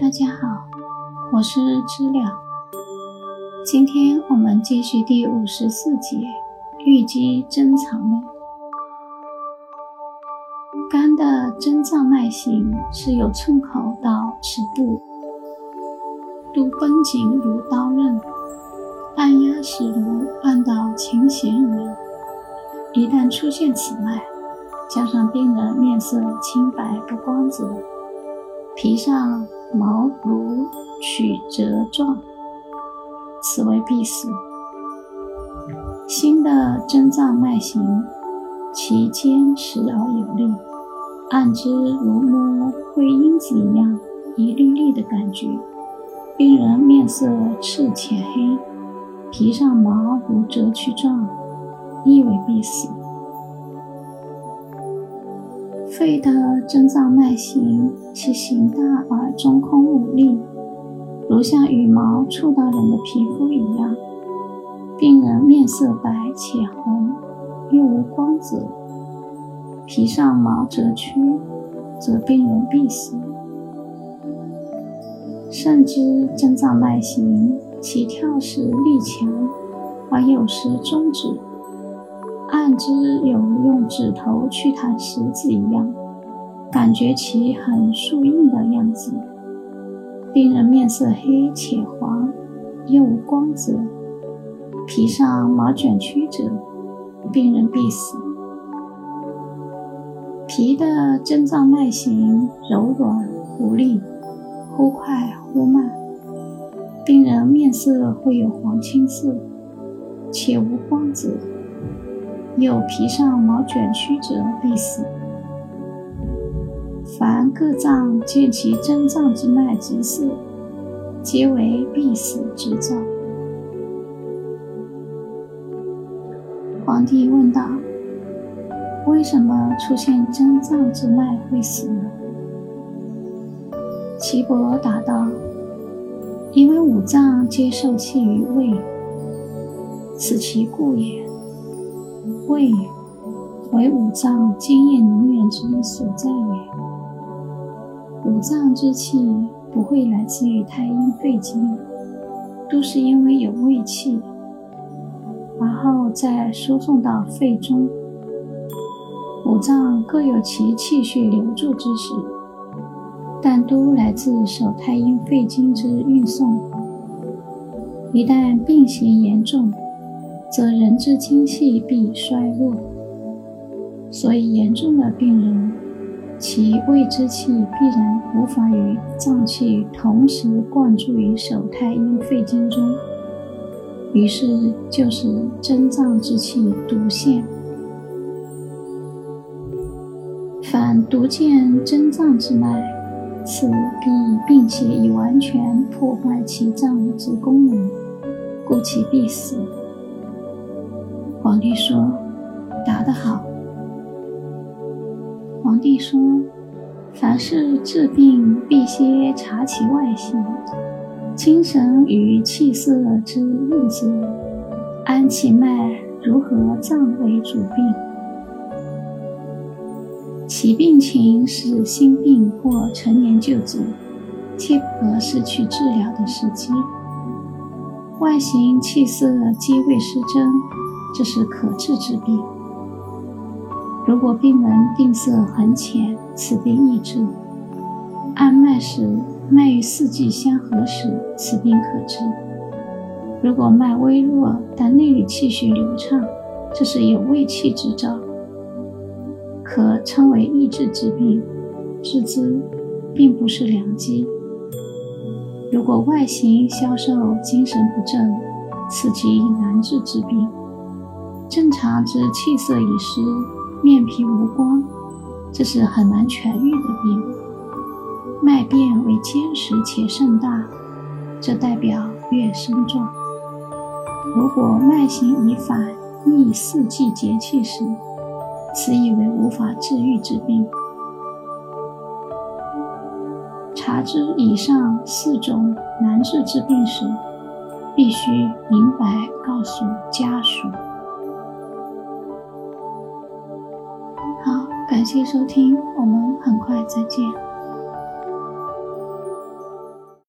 大家好，我是知了。今天我们继续第五十四节玉肌珍藏论。肝的珍藏脉形是由寸口到尺部，都绷紧如刀刃，按压时如按到琴弦一样。一旦出现此脉，加上病人面色清白不光泽，皮上毛如曲折状，此为闭死。心的真脏脉形，其坚实而有力，按之如摸灰因子一样一粒粒的感觉。病人面色赤浅黑，皮上毛如折曲状，亦为必死。肺的真脏脉形，其形大而中空无力，如像羽毛触到人的皮肤一样。病人面色白且红，又无光泽，皮上毛折曲，则病人必死。肾之真脏脉形，其跳时力强，而有时终止。按之有用指头去弹石子一样，感觉其很树硬的样子。病人面色黑且黄，又无光泽，皮上毛卷曲折，病人必死。皮的真脏脉形柔软无力，忽快忽慢，病人面色会有黄青色，且无光泽。有皮上毛卷曲折，必死。凡各脏见其真脏之脉之色，皆为必死之兆。皇帝问道：“为什么出现真脏之脉会死呢？”岐伯答道：“因为五脏皆受气于胃，此其故也。”胃为五脏津液能源之所在也。五脏之气不会来自于太阴肺经，都是因为有胃气，然后再输送到肺中。五脏各有其气血流注之时，但都来自手太阴肺经之运送。一旦病情严重，则人之精气必衰弱，所以严重的病人，其胃之气必然无法与脏气同时灌注于手太阴肺经中，于是就是真脏之气独现。凡独见真脏之脉，此必并且已完全破坏其脏之功能，故其必死。皇帝说：“答得好。”皇帝说：“凡是治病，必先察其外形，精神与气色之运则，安其脉如何脏为主病。其病情是心病或陈年旧疾，切不可失去治疗的时机。外形气色皆未失真。”这是可治之病。如果病人病色很浅，此病易治；按脉时脉与四季相合时，此病可治。如果脉微弱，但内里气血流畅，这是有胃气之兆，可称为易治之病。治之并不是良机。如果外形消瘦，精神不振，此即难治之病。正常之气色已失，面皮无光，这是很难痊愈的病。脉变为坚实且甚大，这代表月生状。如果脉形已反，逆四季节气时，此以为无法治愈之病。察知以上四种难治之病时，必须明白告诉家属。谢收听，我们很快再见。